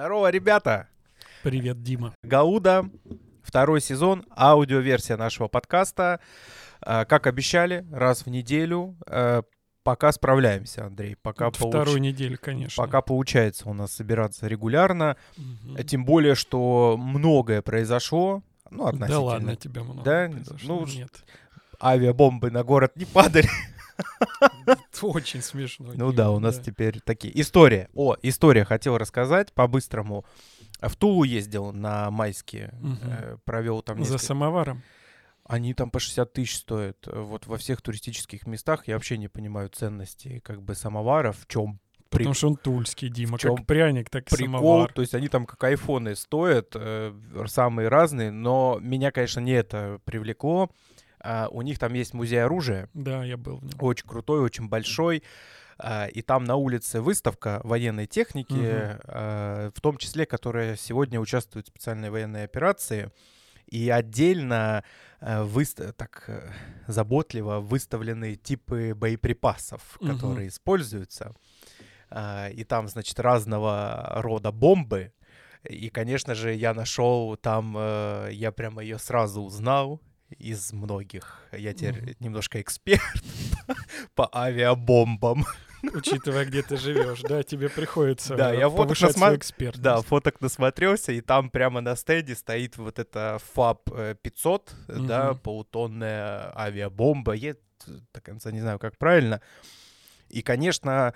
Здорово, ребята! Привет, Дима. Гауда, второй сезон, аудиоверсия нашего подкаста. А, Как обещали, раз в неделю. Э, Пока справляемся, Андрей. Пока, получ- Вторую неделю, конечно. пока получается у нас собираться регулярно. Э, Тем более, что многое произошло. Ну, относительно. Да ладно, тебя много Да? произошло. Ну, Нет. Авиабомбы на город не падали. Очень смешно. Ну да, у нас теперь такие. История. О, история хотел рассказать по-быстрому. В Тулу ездил на майские. Э, Провел там За самоваром. Они там по 60 тысяч стоят. Вот во всех туристических местах я вообще не понимаю ценности как бы самоваров. В чем Потому что он тульский, Дима. чём Как пряник, так и прикол? самовар. То есть они там как айфоны стоят, э, самые разные, но меня, конечно, не это привлекло. А, у них там есть музей оружия, Да, я был в нем. очень крутой, очень большой. А, И там на улице выставка военной техники, а, в том числе, которая сегодня участвует в специальной военной операции. И отдельно выста- так э, заботливо выставлены типы боеприпасов, Мгм. которые используются. И там, значит, разного рода бомбы. И, конечно же, я нашел там, э, я прямо ее сразу узнал из многих. Я теперь Мгм. немножко эксперт по авиабомбам. Учитывая, где ты живешь, да, тебе приходится Да, я фоток насма- экспертность. Да, фоток насмотрелся, и там прямо на стенде стоит вот эта ФАП-500, да, Мгм. полутонная авиабомба. Я до конца не знаю, как правильно. И, конечно,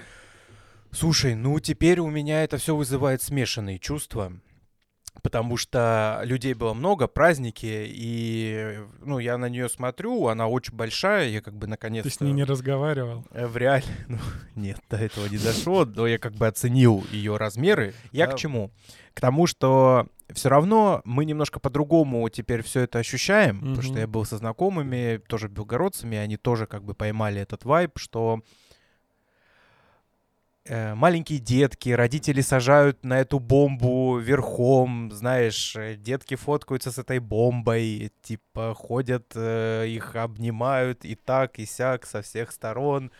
слушай, ну теперь у меня это все вызывает смешанные чувства. Потому что людей было много, праздники, и ну, я на нее смотрю, она очень большая, я как бы наконец-то... Ты с ней не разговаривал. Э, В реале, ну, нет, до этого не дошло, но я как бы оценил ее размеры. Я Да. к чему? К тому, что все равно мы немножко по-другому теперь все это ощущаем, потому что я был со знакомыми, тоже белгородцами, они тоже как бы поймали этот вайб, что маленькие детки, родители сажают на эту бомбу верхом, знаешь, э, детки фоткаются с этой бомбой, типа ходят, э, их обнимают и так, и сяк со всех сторон.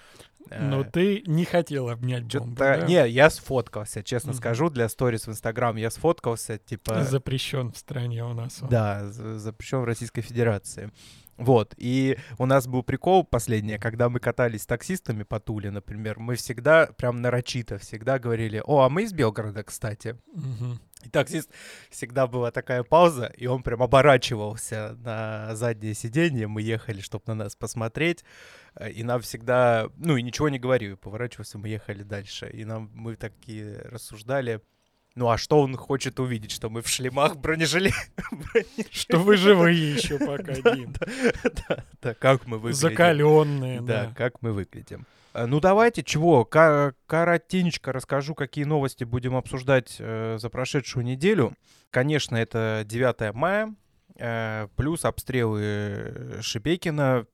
Но Э, ты не хотел обнять бомбу, да? Не, я сфоткался, честно Мгм. скажу, для сторис в Инстаграм я сфоткался, типа... Запрещен в стране у нас. он. Да, за- запрещен в Российской Федерации. Вот, и у нас был прикол последний, когда мы катались с таксистами по Туле, например, мы всегда, прям нарочито, всегда говорили, о, а мы из Белгорода, кстати. Мгм. И таксист всегда была такая пауза, и он прям оборачивался на заднее сиденье, мы ехали, чтобы на нас посмотреть, э, и нам всегда, ну и ничего не говорил, поворачивался, мы ехали дальше, и нам, мы такие рассуждали, ну а что он хочет увидеть, что мы в шлемах бронежиле... Что вы живые еще пока, Да, Дим. Да, как мы выглядим. Закаленные, Да, как мы выглядим. Э, Ну давайте, чего, коротенько расскажу, какие новости будем обсуждать э, за прошедшую неделю. Конечно, это 9 мая, э, плюс обстрелы э, Шебекина.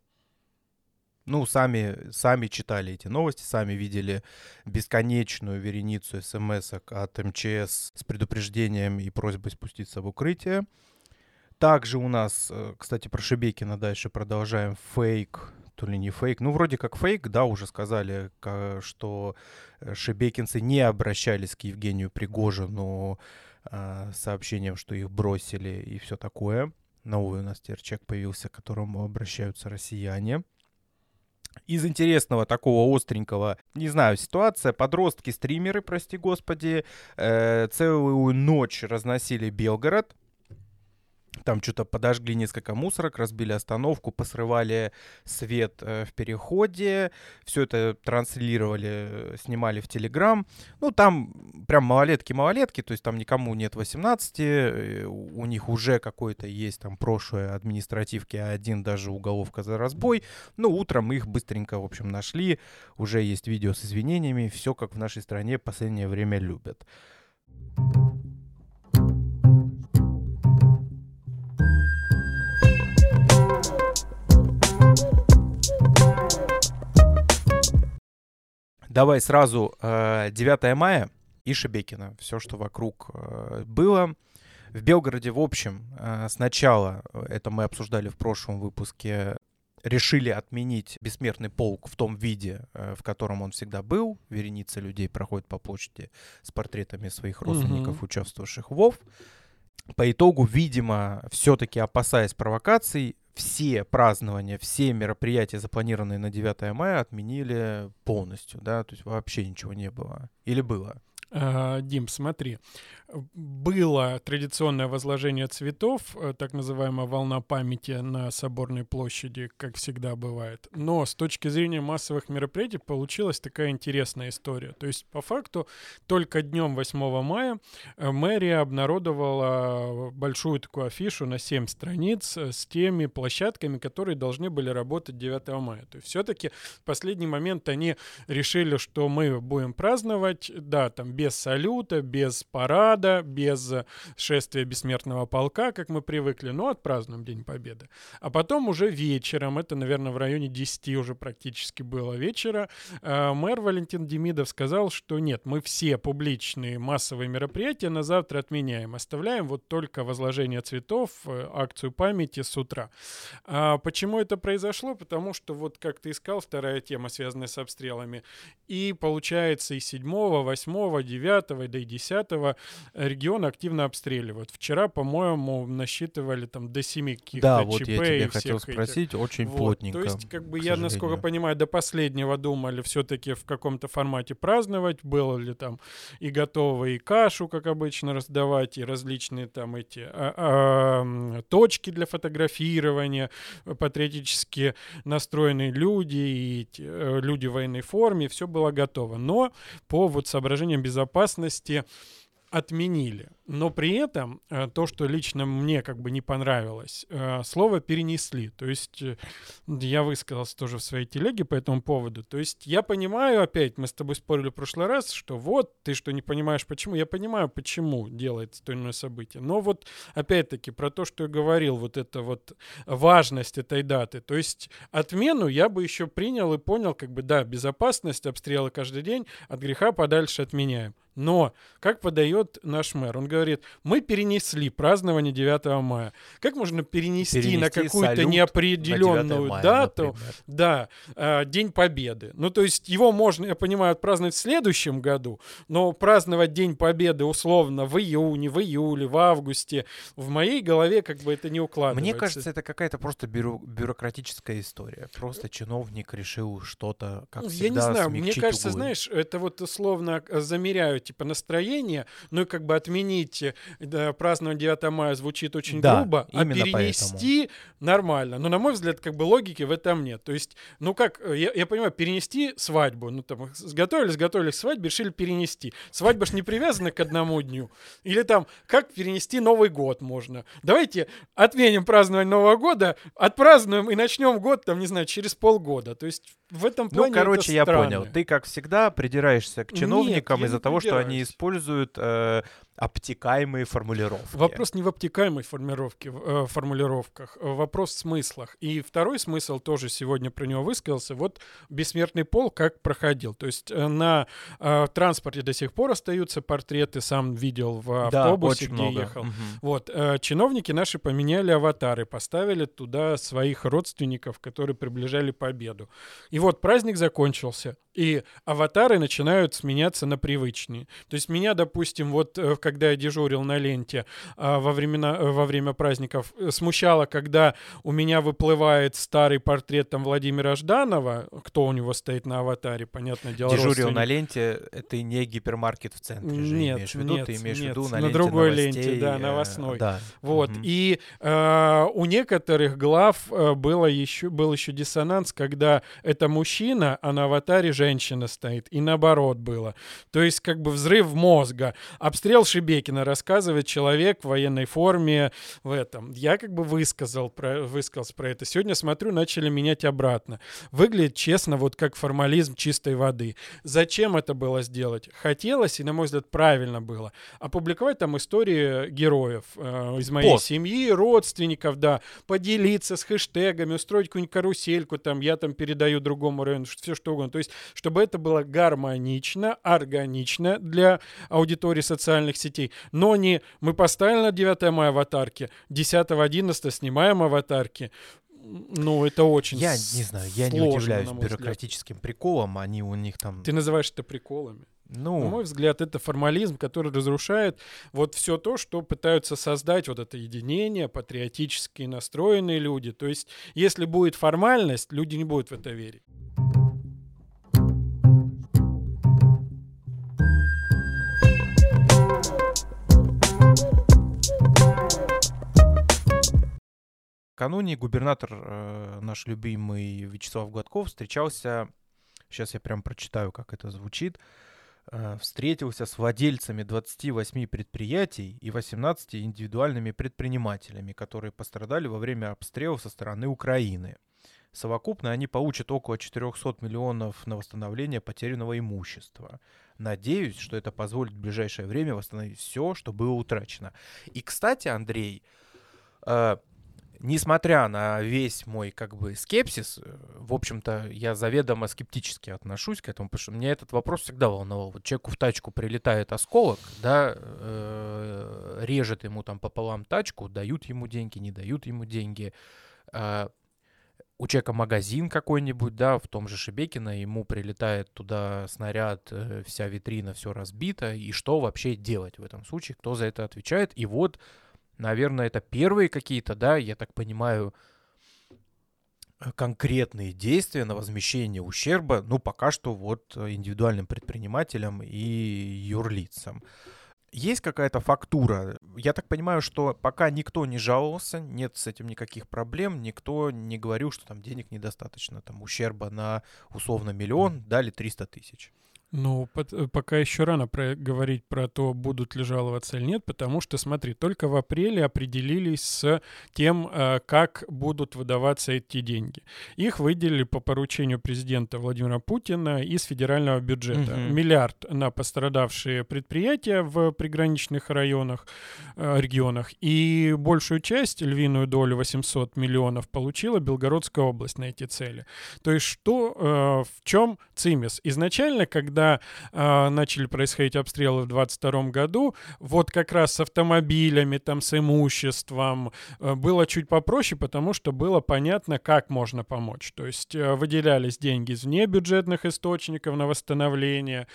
Ну, сами, сами читали эти новости, сами видели бесконечную вереницу смс от МЧС с предупреждением и просьбой спуститься в укрытие. Также у нас, э, кстати, про Шебекина дальше продолжаем фейк, то ли не фейк, ну вроде как фейк, да, уже сказали, ка- что э, шебекинцы не обращались к Евгению Пригожину а, сообщением, что их бросили и все такое. Новый у нас теперь человек появился, к которому обращаются россияне. Из интересного такого остренького, не знаю, ситуация. Подростки-стримеры, прости господи, э, целую ночь разносили Белгород. Там что-то подожгли несколько мусорок, разбили остановку, посрывали свет э, в переходе. Все это транслировали, э, снимали в Телеграм. Ну, там прям малолетки-малолетки, то есть там никому нет 18. э, У них уже какое-то есть там прошлое административки, а один даже уголовка за разбой. Ну, утром их быстренько, в общем, нашли. Уже есть видео с извинениями. Все как в нашей стране последнее время любят. Давай сразу э, 9 мая и Шебекина. Все, что вокруг э, было. В Белгороде, в общем, э, сначала, э, это мы обсуждали в прошлом выпуске, решили отменить бессмертный полк в том виде, э, в котором он всегда был. Вереница людей проходит по площади с портретами своих родственников, угу. участвовавших в ВОВ. По итогу, видимо, все-таки опасаясь провокаций, все празднования, все мероприятия, запланированные на 9 мая, отменили полностью, да, то есть вообще ничего не было. Или было? А, Дим, смотри, было традиционное возложение цветов, э, так называемая волна памяти на Соборной площади, как всегда бывает. Но с точки зрения массовых мероприятий получилась такая интересная история. То есть, по факту, только днем 8 мая э, мэрия обнародовала большую такую афишу на 7 страниц э, с теми площадками, которые должны были работать 9 мая. То есть, все-таки в последний момент они решили, что мы будем праздновать, да, там без салюта, без парада, без шествия бессмертного полка, как мы привыкли, но отпразднуем День Победы. А потом уже вечером, это, наверное, в районе 10 уже практически было вечера, э, мэр Валентин Демидов сказал, что нет, мы все публичные массовые мероприятия на завтра отменяем, оставляем вот только возложение цветов, э, акцию памяти с утра. А почему это произошло? Потому что вот как ты искал, вторая тема, связанная с обстрелами, и получается и 7, 8, 9 да и 10 регион активно обстреливают. Вчера, по-моему, насчитывали там до 7 каких-то да, ЧП вот я тебя хотел спросить, этих. очень вот. плотненько. То есть, как бы я, сожалению. насколько понимаю, до последнего думали все-таки в каком-то формате праздновать, было ли там и готово, и кашу, как обычно, раздавать, и различные там эти а, а, точки для фотографирования, патриотически настроенные люди, и э, люди в военной форме, все было готово. Но по вот соображениям безопасности безопасности отменили. Но при этом э, то, что лично мне как бы не понравилось, э, слово перенесли. То есть э, я высказался тоже в своей телеге по этому поводу. То есть я понимаю, опять мы с тобой спорили в прошлый раз, что вот ты что не понимаешь почему. Я понимаю, почему делается то или иное событие. Но вот опять-таки про то, что я говорил, вот это вот важность этой даты. То есть отмену я бы еще принял и понял, как бы да, безопасность, обстрелы каждый день, от греха подальше отменяем. Но, как подает наш мэр, он говорит, мы перенесли празднование 9 мая. Как можно перенести, перенести на какую-то неопределенную мая, дату, например. да, э, День Победы? Ну, то есть его можно, я понимаю, отпраздновать в следующем году, но праздновать День Победы условно в июне, в июле, в августе, в моей голове как бы это не укладывается. Мне кажется, это какая-то просто бюро бюрократическая история. Просто чиновник решил что-то, как всегда, Я не знаю, мне кажется, углы. знаешь, это вот условно замеряют типа настроение, ну и как бы отменить да, празднование 9 мая звучит очень да, грубо, а перенести поэтому. нормально. Но на мой взгляд, как бы логики в этом нет. То есть, ну как, э, я, я понимаю, перенести свадьбу, ну там сготовились, готовились к свадьбе, решили перенести. Свадьба ж не привязана к одному дню. Или там, как перенести Новый год можно. Давайте отменим празднование Нового года, отпразднуем и начнем год, там, не знаю, через полгода. То есть в этом ну, плане Ну, короче, я понял. Ты, как всегда, придираешься к чиновникам из-за того, что они используют э, обтекаемые формулировки. Вопрос не в обтекаемой формулировке, э, формулировках, э, вопрос в смыслах. И второй смысл тоже сегодня про него высказался. Вот бессмертный пол как проходил. То есть э, на э, транспорте до сих пор остаются портреты, сам видел в автобусе, да, где много. ехал. Угу. Вот э, чиновники наши поменяли аватары, поставили туда своих родственников, которые приближали победу. И вот праздник закончился, и аватары начинают сменяться на привычные. То есть меня, допустим, вот э, когда я дежурил на ленте а, во, времена, э, во время праздников, э, смущало, когда у меня выплывает старый портрет там Владимира Жданова, кто у него стоит на аватаре, понятное дело. Дежурил на ленте, это не гипермаркет в центре же нет, имеешь в виду, нет, ты имеешь нет, в виду на, на ленте другой новостей, ленте, да, новостной. Да. Вот, Угу. и э, у некоторых глав э, было еще, был еще диссонанс, когда это мужчина, а на аватаре женщина стоит, и наоборот было. То есть как бы взрыв мозга. Обстрел Шебекина рассказывает человек в военной форме в этом. Я как бы высказал про, высказался про это. Сегодня смотрю, начали менять обратно. Выглядит честно, вот как формализм чистой воды. Зачем это было сделать? Хотелось, и, на мой взгляд, правильно было. Опубликовать там истории героев э, из моей Пост. семьи, родственников, да, поделиться с хэштегами, устроить какую-нибудь карусельку, там, я там передаю другому району, все что угодно. То есть, чтобы это было гармонично, органично для аудитории социальных сетей, но не мы поставили на 9 мая аватарки, 10-11 снимаем аватарки, Ну, это очень Я не знаю, я не удивляюсь бюрократическим взгляд. приколом, они у них там... Ты называешь это приколами? Ну... На мой взгляд, это формализм, который разрушает вот все то, что пытаются создать вот это единение, патриотически настроенные люди. То есть, если будет формальность, люди не будут в это верить. Накануне губернатор э, наш любимый Вячеслав Гладков встречался, сейчас я прям прочитаю, как это звучит, э, встретился с владельцами 28 предприятий и 18 индивидуальными предпринимателями, которые пострадали во время обстрелов со стороны Украины. Совокупно они получат около 400 миллионов на восстановление потерянного имущества. Надеюсь, что это позволит в ближайшее время восстановить все, что было утрачено. И, кстати, Андрей, э, несмотря на весь мой как бы скепсис, э, в общем-то, я заведомо скептически отношусь к этому, потому что меня этот вопрос всегда волновал. Вот человеку в тачку прилетает осколок, да, э, режет ему там пополам тачку, дают ему деньги, не дают ему деньги. Э, у человека магазин какой-нибудь, да, в том же Шебекино, ему прилетает туда снаряд, э, вся витрина, все разбито, и что вообще делать в этом случае, кто за это отвечает? И вот Наверное, это первые какие-то, да, я так понимаю, э, конкретные действия на возмещение ущерба, ну, пока что вот э, индивидуальным предпринимателям и юрлицам. Есть какая-то фактура? Я так понимаю, что пока никто не жаловался, нет с этим никаких проблем, никто не говорил, что там денег недостаточно, там ущерба на условно миллион, дали 300 тысяч. Ну, под, э, пока еще рано про, говорить про то, будут ли жаловаться или нет, потому что, смотри, только в апреле определились с тем, э, как будут выдаваться эти деньги. Их выделили по поручению президента Владимира Путина из федерального бюджета. Угу. Миллиард на пострадавшие предприятия в приграничных районах, э, регионах, и большую часть, львиную долю, 800 миллионов, получила Белгородская область на эти цели. То есть что, в чем цимис? Изначально, когда когда э, начали происходить обстрелы в 22 году, вот как раз с автомобилями, там, с имуществом э, было чуть попроще, потому что было понятно, как можно помочь. То есть э, выделялись деньги из внебюджетных источников на восстановление,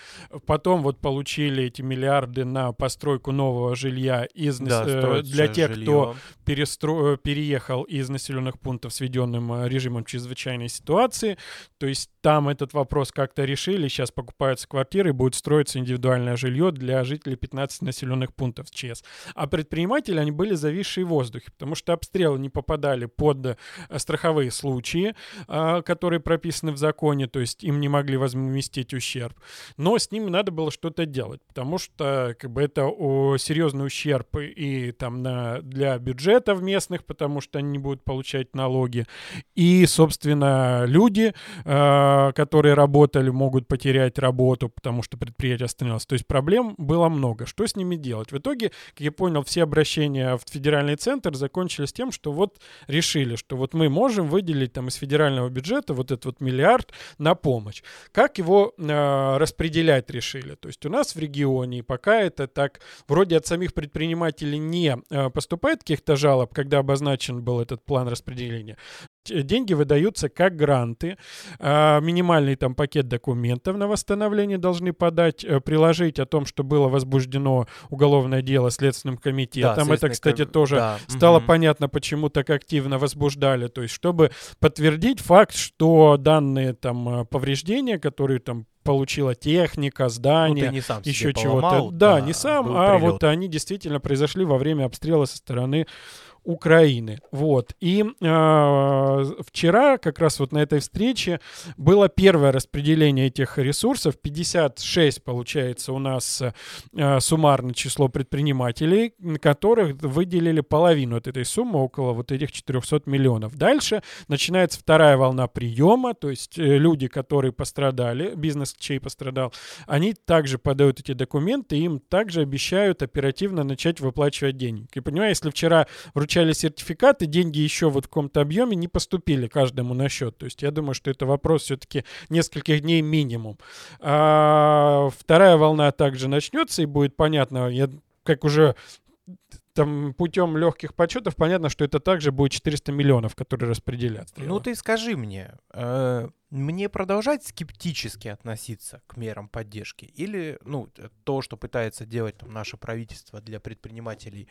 потом вот получили эти миллиарды на постройку нового жилья из, да, э, для тех, жилье. кто перестро... Э, переехал из населенных пунктов с введенным э, режимом чрезвычайной ситуации. То есть там этот вопрос как-то решили, сейчас покупают покупаются квартиры, будет строиться индивидуальное жилье для жителей 15 населенных пунктов ЧС. А предприниматели, они были зависшие в воздухе, потому что обстрелы не попадали под э, страховые случаи, а, которые прописаны в законе, то есть им не могли возместить ущерб. Но с ними надо было что-то делать, потому что как бы это серьезный ущерб и там на, для бюджетов местных, потому что они не будут получать налоги. И, собственно, люди, э, которые работали, могут потерять работу работу, потому что предприятие остановилось. То есть проблем было много. Что с ними делать? В итоге, как я понял, все обращения в федеральный центр закончились тем, что вот решили, что вот мы можем выделить там из федерального бюджета вот этот вот миллиард на помощь. Как его э, распределять решили? То есть у нас в регионе пока это так вроде от самих предпринимателей не э, поступает каких-то жалоб, когда обозначен был этот план распределения. Деньги выдаются как гранты, э, минимальный там пакет документов на восстановление должны подать, э, приложить о том, что было возбуждено уголовное дело Следственным комитетом. Да, Это, кстати, тоже да. стало угу. понятно, почему так активно возбуждали. То есть, чтобы подтвердить факт, что данные там э, повреждения, которые там получила техника, здание, ну, еще чего-то. Да, да, не сам, а прилет. вот они действительно произошли во время обстрела со стороны Украины. Вот. И э, вчера как раз вот на этой встрече было первое распределение этих ресурсов. 56, получается, у нас э, суммарное число предпринимателей, которых выделили половину от этой суммы, около вот этих 400 миллионов. Дальше начинается вторая волна приема, то есть э, люди, которые пострадали, бизнес, чей пострадал, они также подают эти документы, им также обещают оперативно начать выплачивать деньги. И понимаю, если вчера вручали получали сертификаты, деньги еще вот в каком-то объеме не поступили каждому на счет. То есть я думаю, что это вопрос все-таки нескольких дней минимум. А, вторая волна также начнется и будет понятно, я как уже там путем легких подсчетов понятно, что это также будет 400 миллионов, которые распределят. Ну ты скажи мне, э, мне продолжать скептически относиться к мерам поддержки или ну то, что пытается делать там, наше правительство для предпринимателей,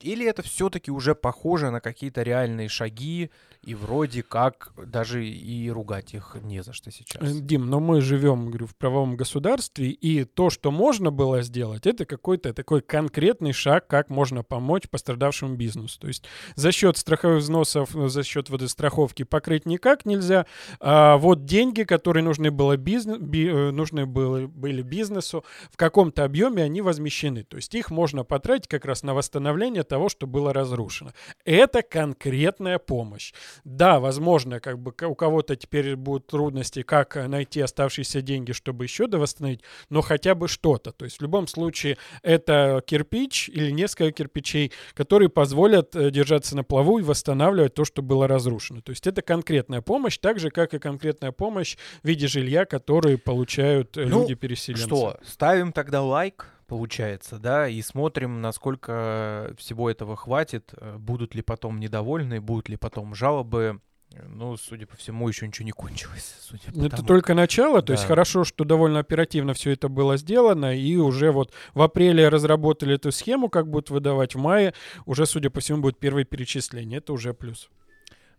или это все-таки уже похоже на какие-то реальные шаги, и вроде как даже и ругать их не за что сейчас? Э, Дим, но мы живем, говорю, в правовом государстве, и то, что можно было сделать, это какой-то такой конкретный шаг, как можно помочь пострадавшему бизнесу. То есть за счет страховых взносов, за счет вот этой страховки покрыть никак нельзя. А вот деньги, которые нужны, было бизнес, би, э, нужны было, были бизнесу, в каком-то объеме они возмещены. То есть их можно потратить как раз на восстановление того, что было разрушено. Это конкретная помощь. Да, возможно, как бы у кого-то теперь будут трудности, как найти оставшиеся деньги, чтобы еще довосстановить, но хотя бы что-то. То есть в любом случае это кирпич или несколько кирпичей, которые позволят э, держаться на плаву и восстанавливать то, что было разрушено. То есть это конкретная помощь, так же, как и конкретная помощь в виде жилья, которые получают э, ну, люди-переселенцы. Что, ставим тогда лайк получается, да, и смотрим, насколько всего этого хватит, э, будут ли потом недовольны, будут ли потом жалобы. Ну, судя по всему, еще ничего не кончилось. Судя по это тому. только начало, то да. есть хорошо, что довольно оперативно все это было сделано, и уже вот в апреле разработали эту схему, как будут выдавать, в мае уже, судя по всему, будет первое перечисление, это уже плюс.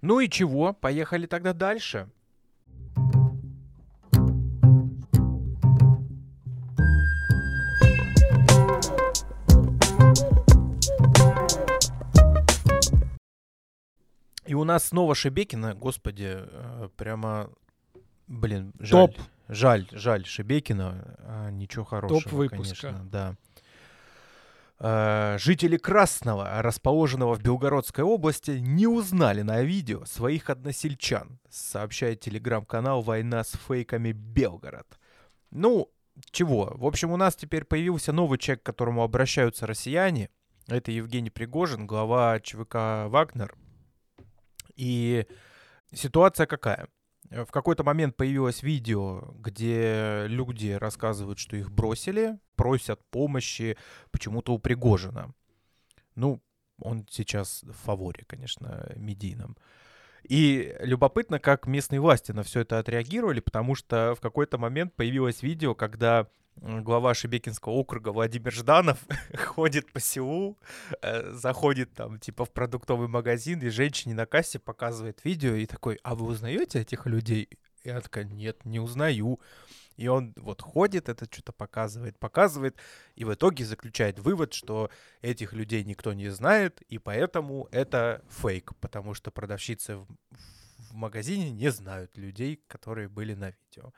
Ну и чего, поехали тогда дальше. И у нас снова Шебекина, господи, э, прямо, блин, жаль. Топ. Жаль, жаль Шебекина, а ничего хорошего, Топ выпуска. конечно, да. Э, жители Красного, расположенного в Белгородской области, не узнали на видео своих односельчан, сообщает телеграм-канал «Война с фейками Белгород». Ну, чего? В общем, у нас теперь появился новый человек, к которому обращаются россияне. Это Евгений Пригожин, глава ЧВК «Вагнер», и ситуация какая? В какой-то момент появилось видео, где люди рассказывают, что их бросили, просят помощи почему-то у Пригожина. Ну, он сейчас в фаворе, конечно, медийном. И любопытно, как местные власти на все это отреагировали, потому что в какой-то момент появилось видео, когда глава Шебекинского округа Владимир Жданов ходит по селу, э, заходит там типа в продуктовый магазин, и женщине на кассе показывает видео, и такой, а вы узнаете этих людей? И она такая, нет, не узнаю. И он вот ходит, это что-то показывает, показывает, и в итоге заключает вывод, что этих людей никто не знает, и поэтому это фейк, потому что продавщицы в, в магазине не знают людей, которые были на видео.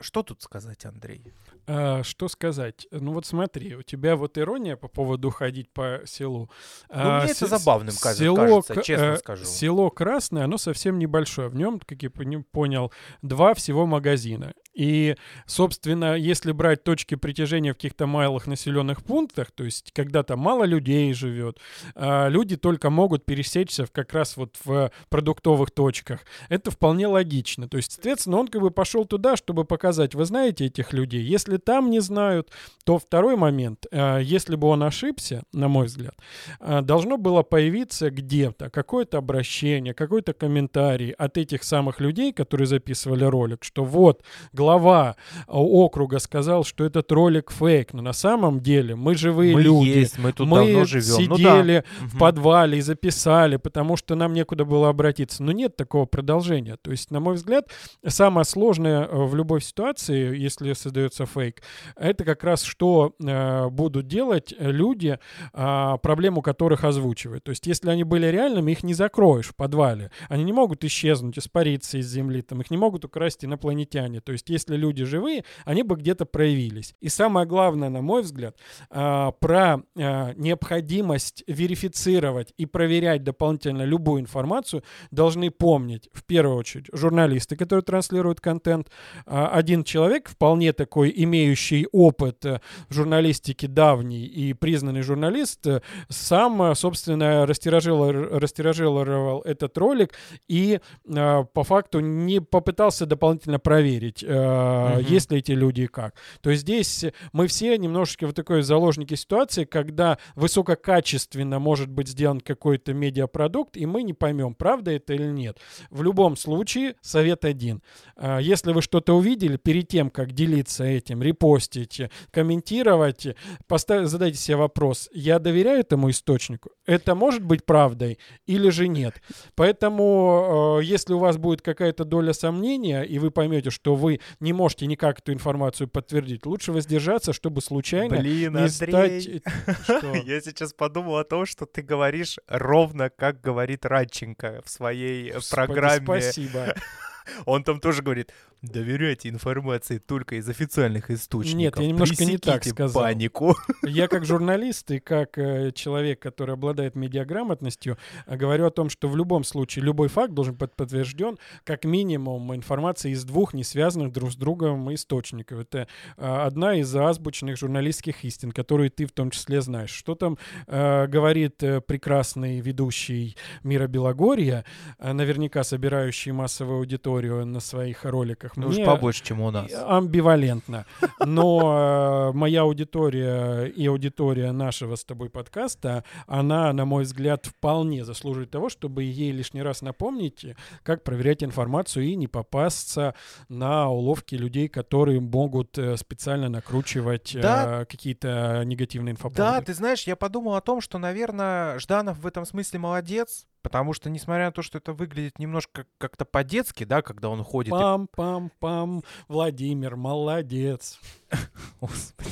Что тут сказать, Андрей? А, что сказать? Ну вот смотри, у тебя вот ирония по поводу ходить по селу. Ну, а, мне это забавным село, кажется, честно э, скажу. Село Красное, оно совсем небольшое. В нем, как я понял, два всего магазина. И, собственно, если брать точки притяжения в каких-то малых населенных пунктах, то есть когда то мало людей живет, а люди только могут пересечься в, как раз вот в продуктовых точках. Это вполне логично. То есть, соответственно, он как бы пошел туда, чтобы показать, вы знаете этих людей. Если там не знают, то второй момент, а, если бы он ошибся, на мой взгляд, а, должно было появиться где-то какое-то обращение, какой-то комментарий от этих самых людей, которые записывали ролик, что вот, глава а, округа сказал, что этот ролик фейк, но на самом деле мы живые мы люди. Есть, мы тут мы давно живем. сидели ну, да. в подвале и записали, потому что нам некуда было обратиться. Но нет такого продолжения. То есть, на мой взгляд, самое сложное э, в любой ситуации, если создается фейк, это как раз что э, будут делать люди, э, проблему которых озвучивают. То есть, если они были реальными, их не закроешь в подвале. Они не могут исчезнуть, испариться из земли, там, их не могут украсть инопланетяне. То есть, если люди живые, они бы где-то проявились. И самое главное, на мой взгляд, а, про а, необходимость верифицировать и проверять дополнительно любую информацию должны помнить, в первую очередь, журналисты, которые транслируют контент. А, один человек, вполне такой имеющий опыт э, в журналистике давний и признанный журналист, э, сам, собственно, растиражировал, растиражировал этот ролик и по факту не попытался дополнительно проверить, угу. есть ли эти люди и как. То есть здесь мы все немножечко вот такой заложники ситуации, когда высококачественно может быть сделан какой-то медиапродукт, и мы не поймем, правда это или нет. В любом случае, совет один. А, если вы что-то увидели, перед тем, как делиться этим, репостить, комментировать, поставь, задайте себе вопрос, я доверяю этому источнику? Это может быть правдой или же нет? Поэтому, э, если у вас будет какая-то доля сомнения, и вы поймете, что вы не можете никак эту информацию подтвердить, лучше воздержаться, чтобы случайно Блин, не Андрей, стать... Я сейчас подумал о том, что ты говоришь ровно, как говорит Радченко в своей программе. Спасибо. Он там тоже говорит, доверяйте информации только из официальных источников. Нет, я немножко не так сказал. панику. Я как журналист и как э, человек, который обладает медиаграмотностью, э, говорю о том, что в любом случае любой факт должен быть подтвержден как минимум информацией из двух не связанных друг с другом источников. Это э, одна из азбучных журналистских истин, которую ты в том числе знаешь. Что там э, говорит э, прекрасный ведущий Мира Белогорья, э, наверняка собирающий массовую аудиторию на своих роликах ну, уж побольше, чем у нас. Амбивалентно. Но э, моя аудитория и аудитория нашего с тобой подкаста, она, на мой взгляд, вполне заслуживает того, чтобы ей лишний раз напомнить, как проверять информацию и не попасться на уловки людей, которые могут э, специально накручивать да. э, какие-то негативные инфоповоды. Да, ты знаешь, я подумал о том, что, наверное, Жданов в этом смысле молодец, Потому что, несмотря на то, что это выглядит немножко как-то по-детски, да, когда он ходит... Пам-пам-пам, Владимир, молодец. Господи.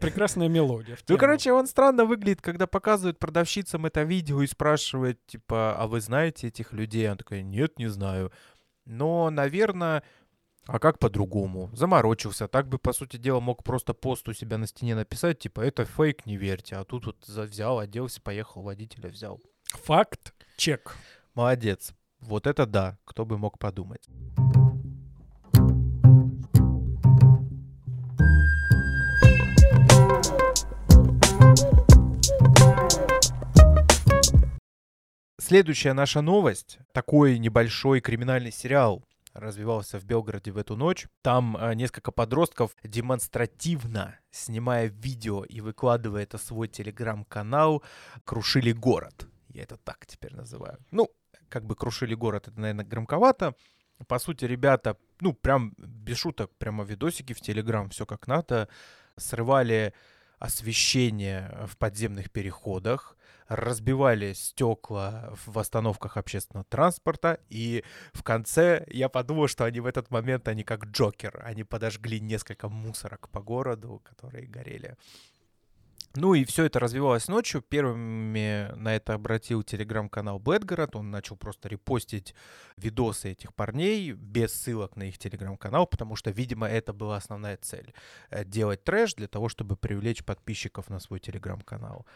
Прекрасная мелодия. Ну, короче, он странно выглядит, когда показывают продавщицам это видео и спрашивает, типа, а вы знаете этих людей? Он такой, нет, не знаю. Но, наверное, а как по-другому? Заморочился. Так бы, по сути дела, мог просто пост у себя на стене написать, типа, это фейк, не верьте. А тут вот взял, оделся, поехал, водителя взял. Факт, чек. Молодец. Вот это да, кто бы мог подумать. Следующая наша новость. Такой небольшой криминальный сериал развивался в Белгороде в эту ночь. Там э, несколько подростков демонстративно, снимая видео и выкладывая это свой телеграм-канал, крушили город. Я это так теперь называю. Ну, как бы крушили город, это, наверное, громковато. По сути, ребята, ну, прям без шуток, прямо видосики в Телеграм, все как надо, срывали освещение в подземных переходах, разбивали стекла в остановках общественного транспорта, и в конце я подумал, что они в этот момент, они как Джокер, они подожгли несколько мусорок по городу, которые горели. Ну и все это развивалось ночью. Первыми на это обратил телеграм-канал Бэтгород. Он начал просто репостить видосы этих парней без ссылок на их телеграм-канал, потому что, видимо, это была основная цель. Э, делать трэш для того, чтобы привлечь подписчиков на свой телеграм-канал.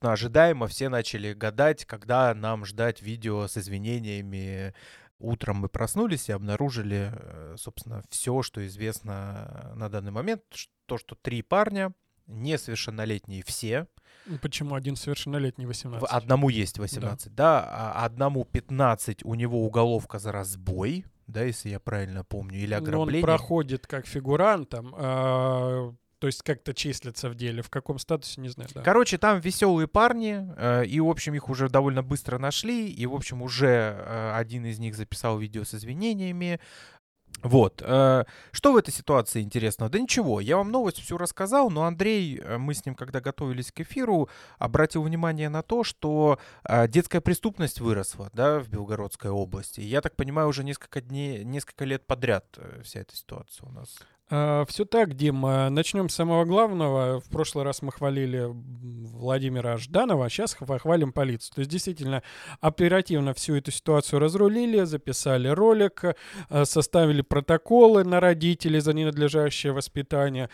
Но ожидаемо все начали гадать, когда нам ждать видео с извинениями Утром мы проснулись и обнаружили, э, собственно, все, что известно на данный момент. То, что три парня несовершеннолетние все. Ну, почему один совершеннолетний 18? Одному есть 18, да. да, а одному 15, у него уголовка за разбой, да, если я правильно помню, или ограбление. Но он проходит как фигурант, там, э, то есть как-то числится в деле. В каком статусе, не знаю. Да. Короче, там веселые парни, э, и, в общем, их уже довольно быстро нашли, и, в общем, уже э, один из них записал видео с извинениями, вот. Э, что в этой ситуации интересного? Да ничего, я вам новость всю рассказал, но Андрей, э, мы с ним, когда готовились к эфиру, обратил внимание на то, что э, детская преступность выросла, да, в Белгородской области. Я так понимаю, уже несколько дней, несколько лет подряд вся эта ситуация у нас. А, Все так, Дим. А, Начнем с самого главного. В прошлый раз мы хвалили Владимира Жданова, а сейчас хвалим полицию. То есть действительно оперативно всю эту ситуацию разрулили, записали ролик, а, составили протоколы на родителей за ненадлежащее воспитание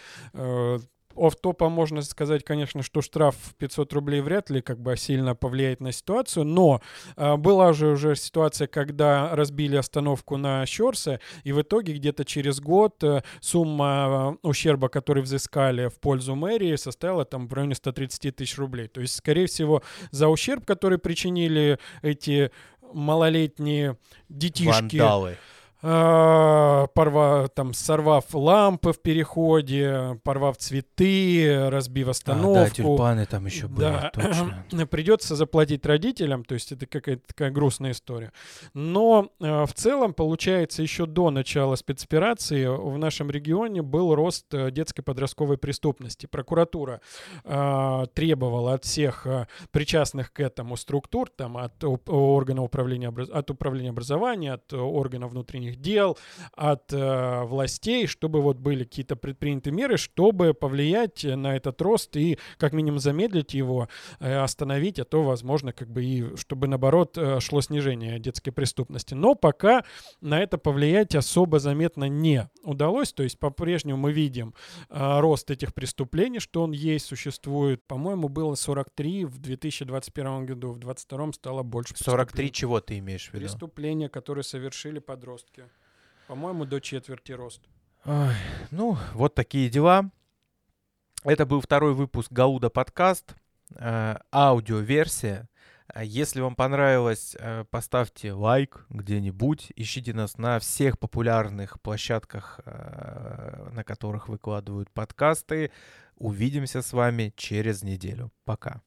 оф-топа можно сказать, конечно, что штраф 500 рублей вряд ли как бы сильно повлияет на ситуацию, но э, была же уже ситуация, когда разбили остановку на Щорсе, и в итоге где-то через год э, сумма э, ущерба, который взыскали в пользу мэрии, составила там в районе 130 тысяч рублей. То есть, скорее всего, за ущерб, который причинили эти малолетние детишки... Вандалы порвав, там, сорвав лампы в переходе, порвав цветы, разбив остановку. А, да, тюльпаны там еще были, да. точно. Придется заплатить родителям, то есть это какая-то такая грустная история. Но э, в целом, получается, еще до начала спецоперации в нашем регионе был рост э, детской подростковой преступности. Прокуратура э, требовала от всех э, причастных к этому структур, там, от органов управления, от управления образования, от органов внутренних внутренних дел, от э, властей, чтобы вот были какие-то предприняты меры, чтобы повлиять на этот рост и как минимум замедлить его, э, остановить, а то, возможно, как бы и чтобы наоборот э, шло снижение детской преступности. Но пока на это повлиять особо заметно не удалось, то есть по-прежнему мы видим э, рост этих преступлений, что он есть, существует. По-моему, было 43 в 2021 году, в 2022 стало больше. 43 чего ты имеешь в виду? Преступления, которые совершили подростки. По-моему, до четверти рост. Ой, ну, вот такие дела. Это был второй выпуск Гауда подкаст, э, аудиоверсия. Если вам понравилось, э, поставьте лайк где-нибудь. Ищите нас на всех популярных площадках, э, на которых выкладывают подкасты. Увидимся с вами через неделю. Пока.